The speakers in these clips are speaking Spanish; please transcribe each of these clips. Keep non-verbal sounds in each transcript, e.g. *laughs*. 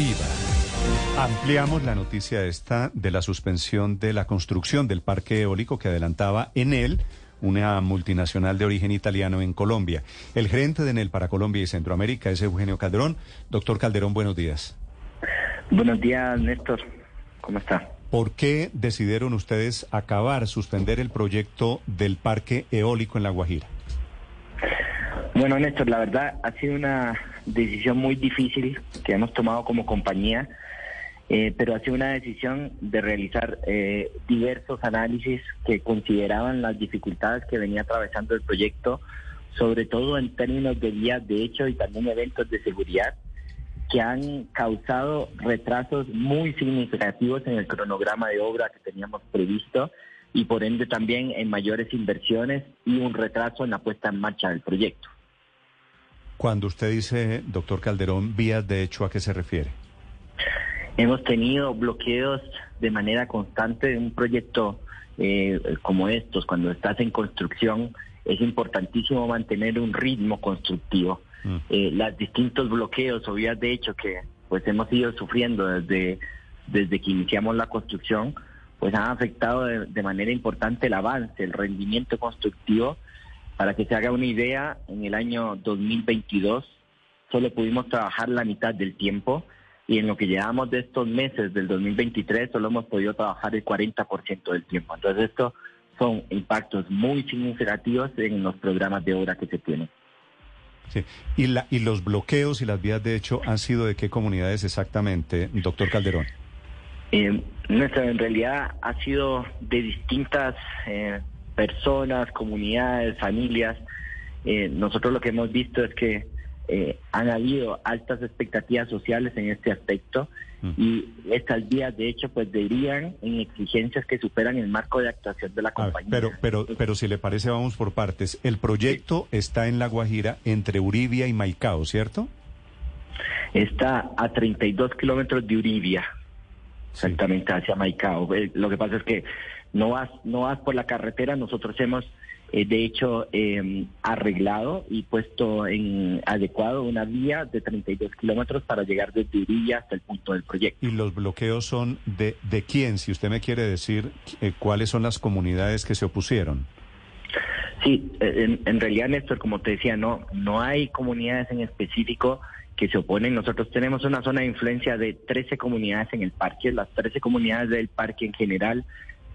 Deportiva. Ampliamos la noticia esta de la suspensión de la construcción del parque eólico que adelantaba en él una multinacional de origen italiano en Colombia. El gerente de Enel para Colombia y Centroamérica es Eugenio Calderón. Doctor Calderón, buenos días. Buenos días, Néstor. ¿Cómo está? ¿Por qué decidieron ustedes acabar, suspender el proyecto del parque eólico en La Guajira? Bueno, Néstor, la verdad ha sido una decisión muy difícil que hemos tomado como compañía, eh, pero ha sido una decisión de realizar eh, diversos análisis que consideraban las dificultades que venía atravesando el proyecto, sobre todo en términos de vías de hecho y también eventos de seguridad que han causado retrasos muy significativos en el cronograma de obra que teníamos previsto y por ende también en mayores inversiones y un retraso en la puesta en marcha del proyecto. Cuando usted dice, doctor Calderón, vías de hecho, ¿a qué se refiere? Hemos tenido bloqueos de manera constante en un proyecto eh, como estos. Cuando estás en construcción es importantísimo mantener un ritmo constructivo. Mm. Eh, los distintos bloqueos o vías de hecho que pues hemos ido sufriendo desde, desde que iniciamos la construcción, pues han afectado de manera importante el avance, el rendimiento constructivo para que se haga una idea, en el año 2022 solo pudimos trabajar la mitad del tiempo y en lo que llevamos de estos meses del 2023 solo hemos podido trabajar el 40% del tiempo. Entonces esto son impactos muy significativos en los programas de obra que se tienen. Sí. ¿Y, la, ¿Y los bloqueos y las vías de hecho han sido de qué comunidades exactamente, doctor Calderón? Eh, en realidad ha sido de distintas eh, personas, comunidades, familias. Eh, nosotros lo que hemos visto es que eh, han habido altas expectativas sociales en este aspecto mm. y estas vías de hecho pues deberían en exigencias que superan el marco de actuación de la compañía. pero pero pero si le parece vamos por partes. El proyecto está en La Guajira entre Uribia y Maicao, ¿cierto? Está a 32 kilómetros de Uribia, exactamente hacia Maicao. Eh, lo que pasa es que no vas, no vas por la carretera, nosotros hemos eh, de hecho em, arreglado y puesto en adecuado una vía de 32 kilómetros para llegar desde Urilla hasta el punto del proyecto. ¿Y los bloqueos son de, de quién? Si usted me quiere decir eh, cuáles son las comunidades que se opusieron. Sí, eh, en, realidad, Néstor, como te decía, no, no hay comunidades en específico que se oponen. Nosotros tenemos una zona de influencia de 13 comunidades en el parque. Las 13 comunidades del parque en general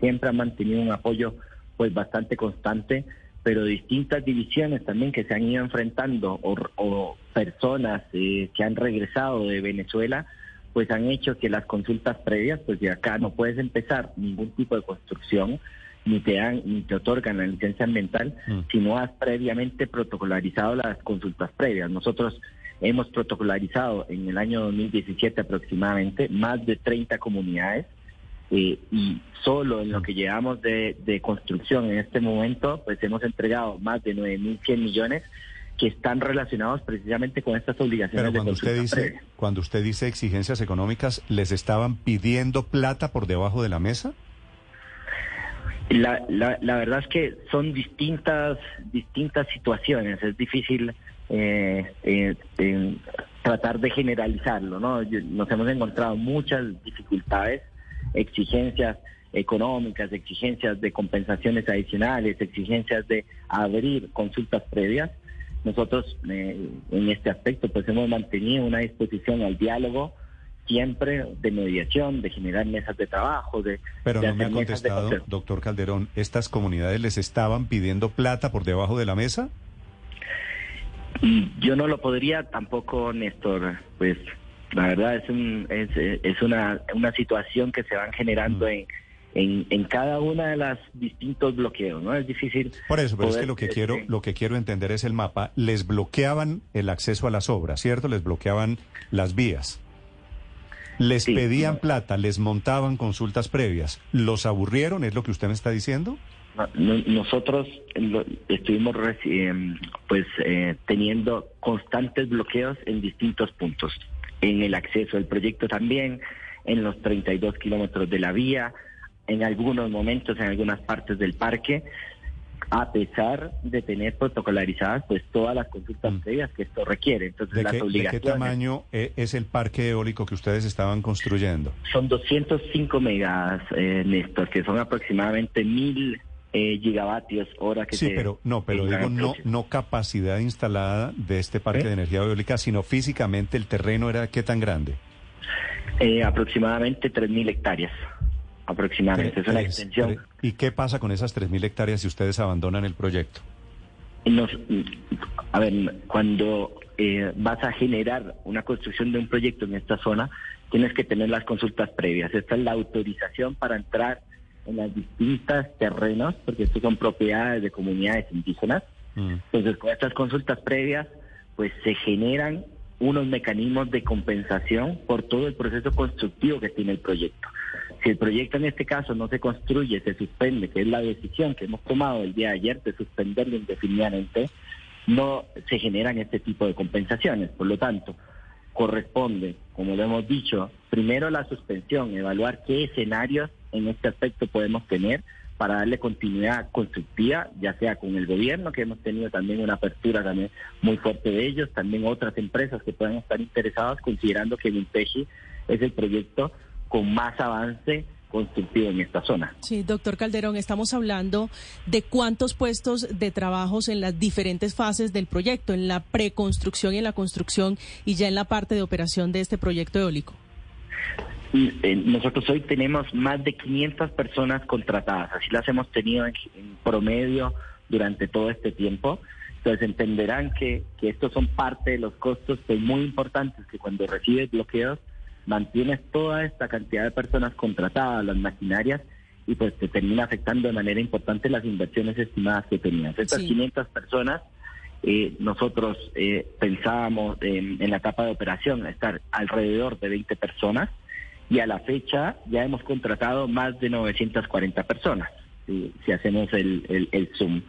siempre ha mantenido un apoyo pues bastante constante, pero distintas divisiones también que se han ido enfrentando o, personas eh, que han regresado de Venezuela, pues han hecho que las consultas previas, pues de acá no puedes empezar ningún tipo de construcción, ni te dan, ni te otorgan la licencia ambiental, mm. si no has previamente protocolarizado las consultas previas. Nosotros hemos protocolarizado en el año 2017 aproximadamente más de 30 comunidades eh, y solo en lo que llevamos de, construcción en este momento, pues hemos entregado más de 9.100 millones que están relacionados precisamente con estas obligaciones. Pero cuando usted dice cuando usted dice exigencias económicas, ¿les estaban pidiendo plata por debajo de la mesa? La, la, verdad es que son distintas distintas situaciones. Es difícil eh, eh, tratar de generalizarlo, ¿no? Nos hemos encontrado muchas dificultades exigencias económicas, exigencias de compensaciones adicionales, exigencias de abrir consultas previas. Nosotros eh, en este aspecto pues hemos mantenido una disposición al diálogo siempre de mediación, de generar mesas de trabajo, de... Pero no me ha contestado, doctor Calderón, ¿estas comunidades les estaban pidiendo plata por debajo de la mesa? Yo no lo podría tampoco, Néstor, pues la verdad es, un, es, es una, una situación que se van generando mm. en, en, en, cada una de las distintos bloqueos, ¿no? Es difícil. Por eso, pero es que lo que quiero, lo que quiero entender es el mapa. Les bloqueaban el acceso a las obras, ¿cierto? Les bloqueaban las vías. Les pedían plata, les montaban consultas previas. ¿Los aburrieron? ¿Es lo que usted me está diciendo? Nosotros estuvimos em, pues eh, teniendo constantes bloqueos en distintos puntos en el acceso al proyecto también, en los 32 kilómetros de la vía, en algunos momentos en algunas partes del parque. A pesar de tener protocolarizadas pues todas las consultas Mm. previas que esto requiere. Entonces ¿De las qué, de qué obligaciones tamaño eh, es el parque eólico que ustedes estaban construyendo? son 205 megas, eh, Néstor, que son aproximadamente mil eh, gigavatios hora que Sí, se- pero no, pero digo no, no capacidad instalada de este parque ¿Eh? de energía eólica, sino físicamente el terreno era qué tan grande. Eh, aproximadamente 3.000 hectáreas. Aproximadamente. Es una extensión. ¿Y qué pasa con esas 3.000 hectáreas si ustedes abandonan el proyecto? Nos, a ver, cuando eh, vas a generar una construcción de un proyecto en esta zona, tienes que tener las consultas previas. Esta es la autorización para entrar en las distintas terrenos, porque estos son propiedades de comunidades indígenas. Mm. Entonces, con estas consultas previas, pues se generan unos mecanismos de compensación por todo el proceso constructivo que tiene el proyecto. Si el proyecto en este caso no se construye, se suspende, que es la decisión que hemos tomado el día de ayer de suspenderlo indefinidamente, no se generan este tipo de compensaciones. Por lo tanto, corresponde, como lo hemos dicho, primero la suspensión, evaluar qué escenarios en este aspecto podemos tener para darle continuidad constructiva, ya sea con el gobierno, que hemos tenido también una apertura también muy fuerte de ellos, también otras empresas que puedan estar interesadas, considerando que Minteji es el proyecto con más avance constructivo en esta zona. Sí, doctor Calderón, estamos hablando de cuántos puestos de trabajos en las diferentes fases del proyecto, en la preconstrucción y en la construcción y ya en la parte de operación de este proyecto eólico. Y, eh, nosotros hoy tenemos más de 500 personas contratadas, así las hemos tenido en, en promedio durante todo este tiempo. Entonces entenderán que, que estos son parte de los costos que muy importantes, que cuando recibes bloqueos mantienes toda esta cantidad de personas contratadas, las maquinarias, y pues te termina afectando de manera importante las inversiones estimadas que tenías. Estas Sí. 500 personas, eh, nosotros eh, pensábamos en, en la etapa de operación estar alrededor de 20 personas, y a la fecha ya hemos contratado más de 940 personas, si, si hacemos el, el, el zoom.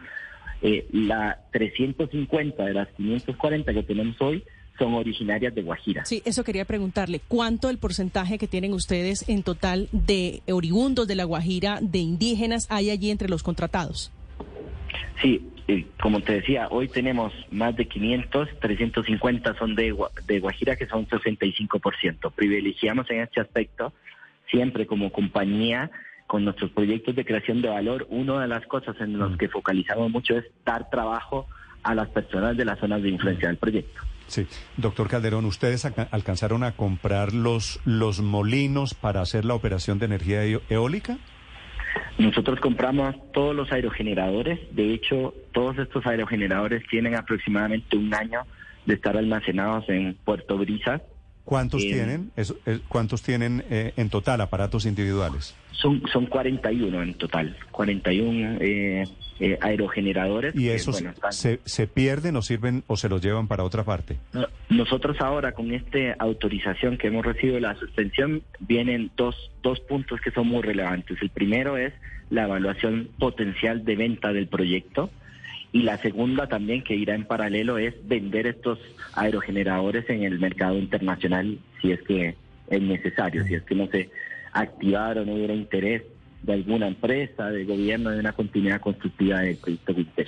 Eh, la 350 de las 540 que tenemos hoy son originarias de Guajira. Sí, eso quería preguntarle. ¿Cuánto el porcentaje que tienen ustedes en total de oriundos de La Guajira, de indígenas, hay allí entre los contratados? Sí, como te decía, hoy tenemos más de 500, 350 son de, de Guajira, que son 65%. Privilegiamos en este aspecto, siempre como compañía, con nuestros proyectos de creación de valor, una de las cosas en las que focalizamos mucho es dar trabajo a las personas de las zonas de influencia del proyecto. Sí, doctor Calderón, ¿ustedes alcanzaron a comprar los, los molinos para hacer la operación de energía eo- eólica? Nosotros compramos todos los aerogeneradores, de hecho todos estos aerogeneradores tienen aproximadamente un año de estar almacenados en Puerto Brisa. ¿Cuántos Eh, tienen? ¿Cuántos tienen eh, en total aparatos individuales? Son, son 41 en total, 41 eh, eh, aerogeneradores. ¿Y esos bueno, están- se, se pierden o sirven o se los llevan para otra parte? No, Nosotros ahora con esta autorización que hemos recibido de la suspensión vienen dos, dos puntos que son muy relevantes. El primero es la evaluación potencial de venta del proyecto y la segunda también que irá en paralelo es vender estos aerogeneradores en el mercado internacional si es que es necesario, si es que no se activara o no hubiera interés de alguna empresa, de gobierno, de una continuidad constructiva del proyecto.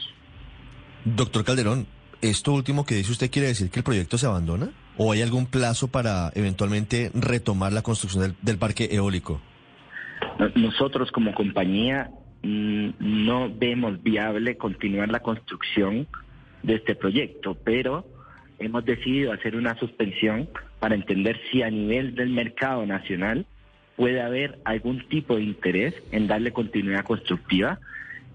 Doctor Calderón, ¿esto último que dice usted quiere decir que el proyecto se abandona? ¿O hay algún plazo para eventualmente retomar la construcción del, del parque eólico? No- Nosotros como compañía mm, no vemos viable continuar la construcción de este proyecto, pero hemos decidido hacer una suspensión para entender si a nivel del mercado nacional puede haber algún tipo de interés en darle continuidad constructiva,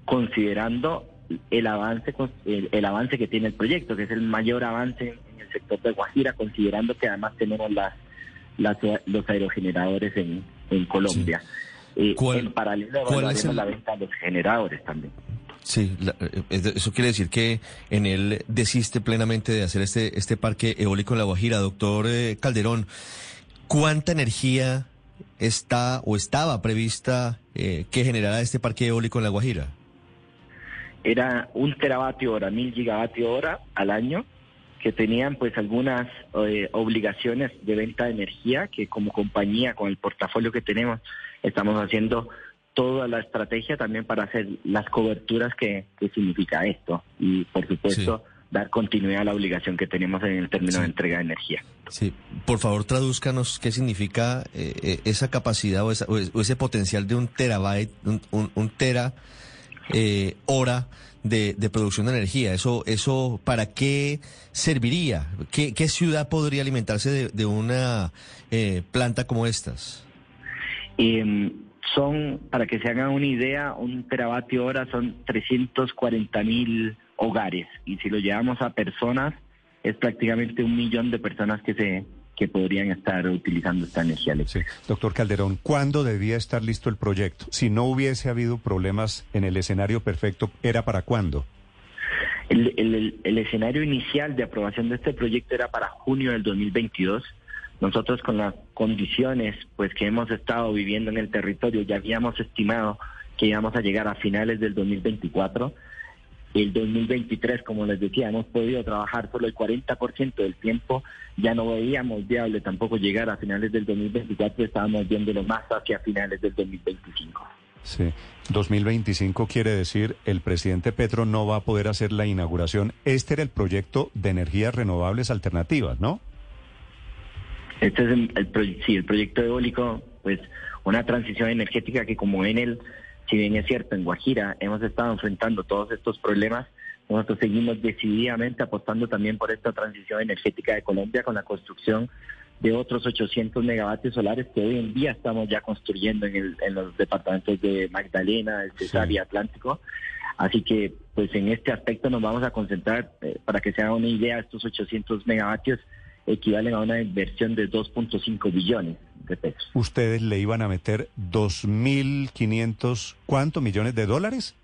considerando el avance el, el avance que tiene el proyecto, que es el mayor avance en el sector de Guajira, considerando que además tenemos las, las los aerogeneradores en, en Colombia. Eh, ¿Cuál- en paralelo evaluaremos el- la venta de los generadores también. Sí, la- eh, eso quiere decir que en él desiste plenamente de hacer este, este parque eólico en La Guajira. Doctor eh, Calderón, ¿cuánta energía está o estaba prevista eh, que generara este parque eólico en La Guajira? era un teravatio hora, mil gigavatio hora al año, que tenían pues algunas eh, obligaciones de venta de energía, que como compañía, con el portafolio que tenemos, estamos haciendo toda la estrategia también para hacer las coberturas que, que significa esto y por supuesto dar continuidad a la obligación que tenemos en el término de entrega de energía. Sí, por favor tradúzcanos qué significa eh, eh, esa capacidad o, ese potencial de un terabyte, un, tera eh, hora de, producción de energía. Eso, eso, ¿para qué serviría? ¿Qué, ciudad podría alimentarse de, una planta como estas? Em, son, para que se hagan una idea, un teravatio hora son 340 mil hogares y si lo llevamos a personas es prácticamente un millón de personas que se que podrían estar utilizando esta energía eléctrica. Doctor Calderón, ¿cuándo debía estar listo el proyecto? Si no hubiese habido problemas en el escenario perfecto, ¿era para cuándo? El, el, el escenario inicial de aprobación de este proyecto era para junio del 2022. Nosotros con las condiciones pues que hemos estado viviendo en el territorio ya habíamos estimado que íbamos a llegar a finales del 2024 el 2023, como les decía, hemos podido trabajar solo el 40% del tiempo, ya no veíamos viable tampoco llegar a finales del 2024, estábamos viéndolo más hacia finales del 2025. Sí, 2025 quiere decir el presidente Petro no va a poder hacer la inauguración. Este era el proyecto de energías renovables alternativas, ¿no? Este es el, sí, el proyecto eólico, pues una transición energética que como en el si bien es cierto, en Guajira hemos estado enfrentando todos estos problemas, nosotros seguimos decididamente apostando también por esta transición energética de Colombia con la construcción de otros 800 megavatios solares que hoy en día estamos ya construyendo en, los departamentos de Magdalena, el Cesar y Atlántico. Así que, pues en este aspecto nos vamos a concentrar, eh, para que se haga una idea, estos 800 megavatios equivalen a una inversión de 2.5 billones de pesos. ¿Ustedes le iban a meter 2.500, ¿cuántos millones de dólares?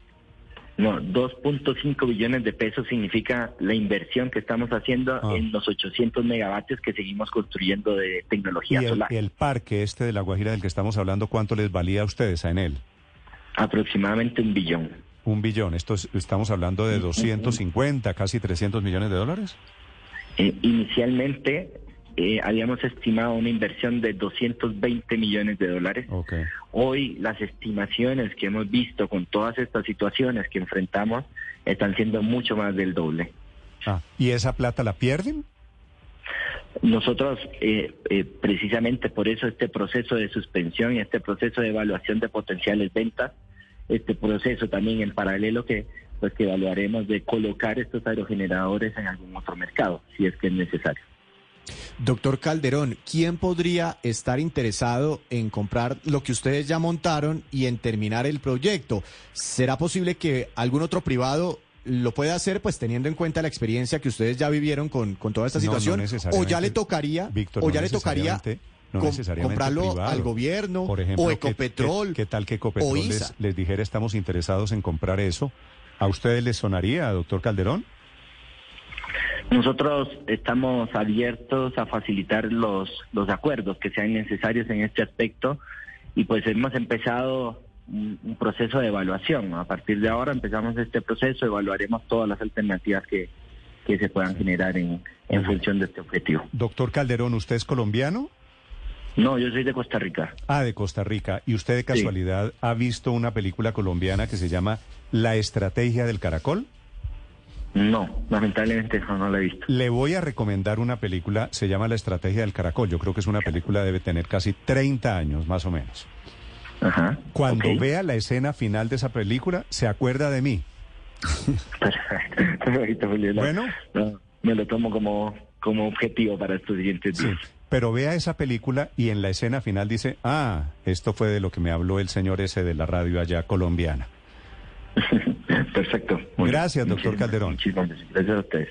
No, 2.5 billones de pesos significa la inversión que estamos haciendo ah. en los 800 megavatios que seguimos construyendo de tecnología ¿Y el, solar. ¿Y el parque este de La Guajira del que estamos hablando, cuánto les valía a ustedes a él? Aproximadamente un billón. Un billón. Esto estamos hablando de 250, casi 300 millones de dólares. Eh, inicialmente eh, habíamos estimado una inversión de 220 millones de dólares. Hoy las estimaciones que hemos visto con todas estas situaciones que enfrentamos están siendo mucho más del doble. Ah, ¿Y esa plata la pierden? Nosotros, eh, precisamente por eso este proceso de suspensión y este proceso de evaluación de potenciales ventas, este proceso también en paralelo que pues que evaluaremos de colocar estos aerogeneradores en algún otro mercado, si es que es necesario. Doctor Calderón, ¿quién podría estar interesado en comprar lo que ustedes ya montaron y en terminar el proyecto? ¿Será posible que algún otro privado lo pueda hacer, pues teniendo en cuenta la experiencia que ustedes ya vivieron con, con toda esta situación? o ya le tocaría, o ya le tocaría comprarlo al gobierno o Ecopetrol. ¿qué, tal que Ecopetrol les, les dijera estamos interesados en comprar eso? ¿A ustedes les sonaría, doctor Calderón? Nosotros estamos abiertos a facilitar los, los acuerdos que sean necesarios en este aspecto y pues hemos empezado un, proceso de evaluación. A partir de ahora empezamos este proceso, evaluaremos todas las alternativas que, que se puedan generar en, en función de este objetivo. Doctor Calderón, ¿usted es colombiano? No, yo soy de Costa Rica. Ah, de Costa Rica. ¿Y usted de casualidad ha visto una película colombiana que se llama La Estrategia del Caracol? No, lamentablemente no, la he visto. Le voy a recomendar una película, se llama La Estrategia del Caracol. Yo creo que es una película, debe tener casi 30 años, más o menos. Ajá. Cuando vea la escena final de esa película, se acuerda de mí. Perfecto, *laughs* Bueno. me lo tomo como, como objetivo para estos siguientes días. Pero vea esa película y en la escena final dice, ah, esto fue de lo que me habló el señor ese de la radio allá colombiana. *laughs* Perfecto. gracias, doctor Calderón. Muchísimas gracias a ustedes.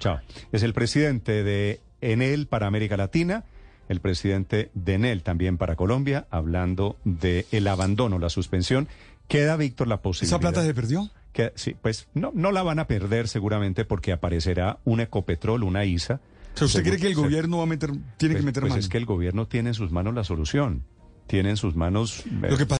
Chao. Es el presidente de Enel para América Latina, el presidente de Enel también para Colombia, hablando de el abandono, la suspensión. Queda, Víctor, la posibilidad. ¿Esa plata se perdió? Que, sí, pues no, no la van a perder seguramente porque aparecerá un Ecopetrol, una ISA ¿Usted cree que el gobierno va a meter, tiene que pues, meter pues mano? es que el gobierno tiene en sus manos la solución. Tiene en sus manos... Lo que